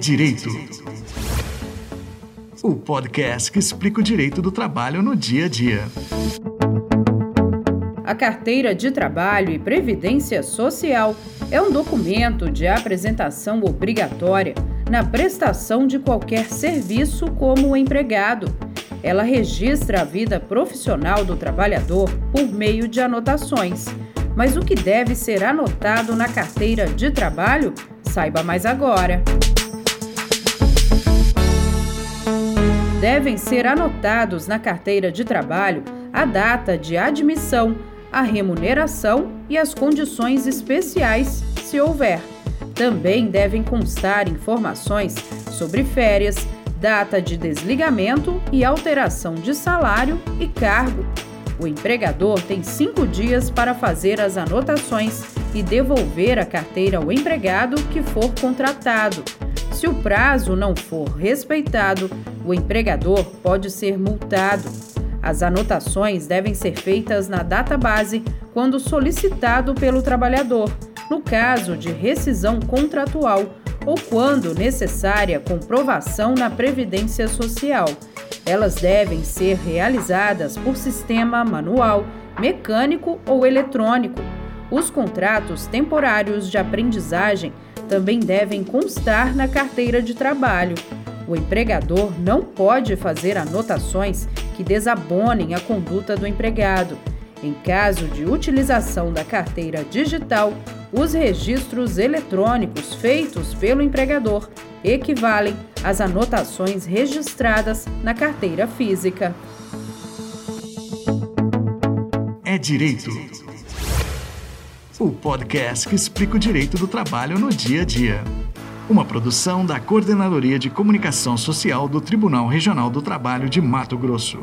Direito. O podcast que explica o direito do trabalho no dia a dia. A Carteira de Trabalho e Previdência Social é um documento de apresentação obrigatória na prestação de qualquer serviço como empregado. Ela registra a vida profissional do trabalhador por meio de anotações. Mas o que deve ser anotado na carteira de trabalho? Saiba mais agora. Devem ser anotados na carteira de trabalho a data de admissão, a remuneração e as condições especiais, se houver. Também devem constar informações sobre férias, data de desligamento e alteração de salário e cargo. O empregador tem cinco dias para fazer as anotações e devolver a carteira ao empregado que for contratado. Se o prazo não for respeitado, o empregador pode ser multado. As anotações devem ser feitas na data base quando solicitado pelo trabalhador, no caso de rescisão contratual ou quando necessária comprovação na Previdência Social. Elas devem ser realizadas por sistema manual, mecânico ou eletrônico. Os contratos temporários de aprendizagem também devem constar na carteira de trabalho. O empregador não pode fazer anotações que desabonem a conduta do empregado. Em caso de utilização da carteira digital, os registros eletrônicos feitos pelo empregador equivalem às anotações registradas na carteira física. É direito. O podcast que explica o direito do trabalho no dia a dia. Uma produção da Coordenadoria de Comunicação Social do Tribunal Regional do Trabalho de Mato Grosso.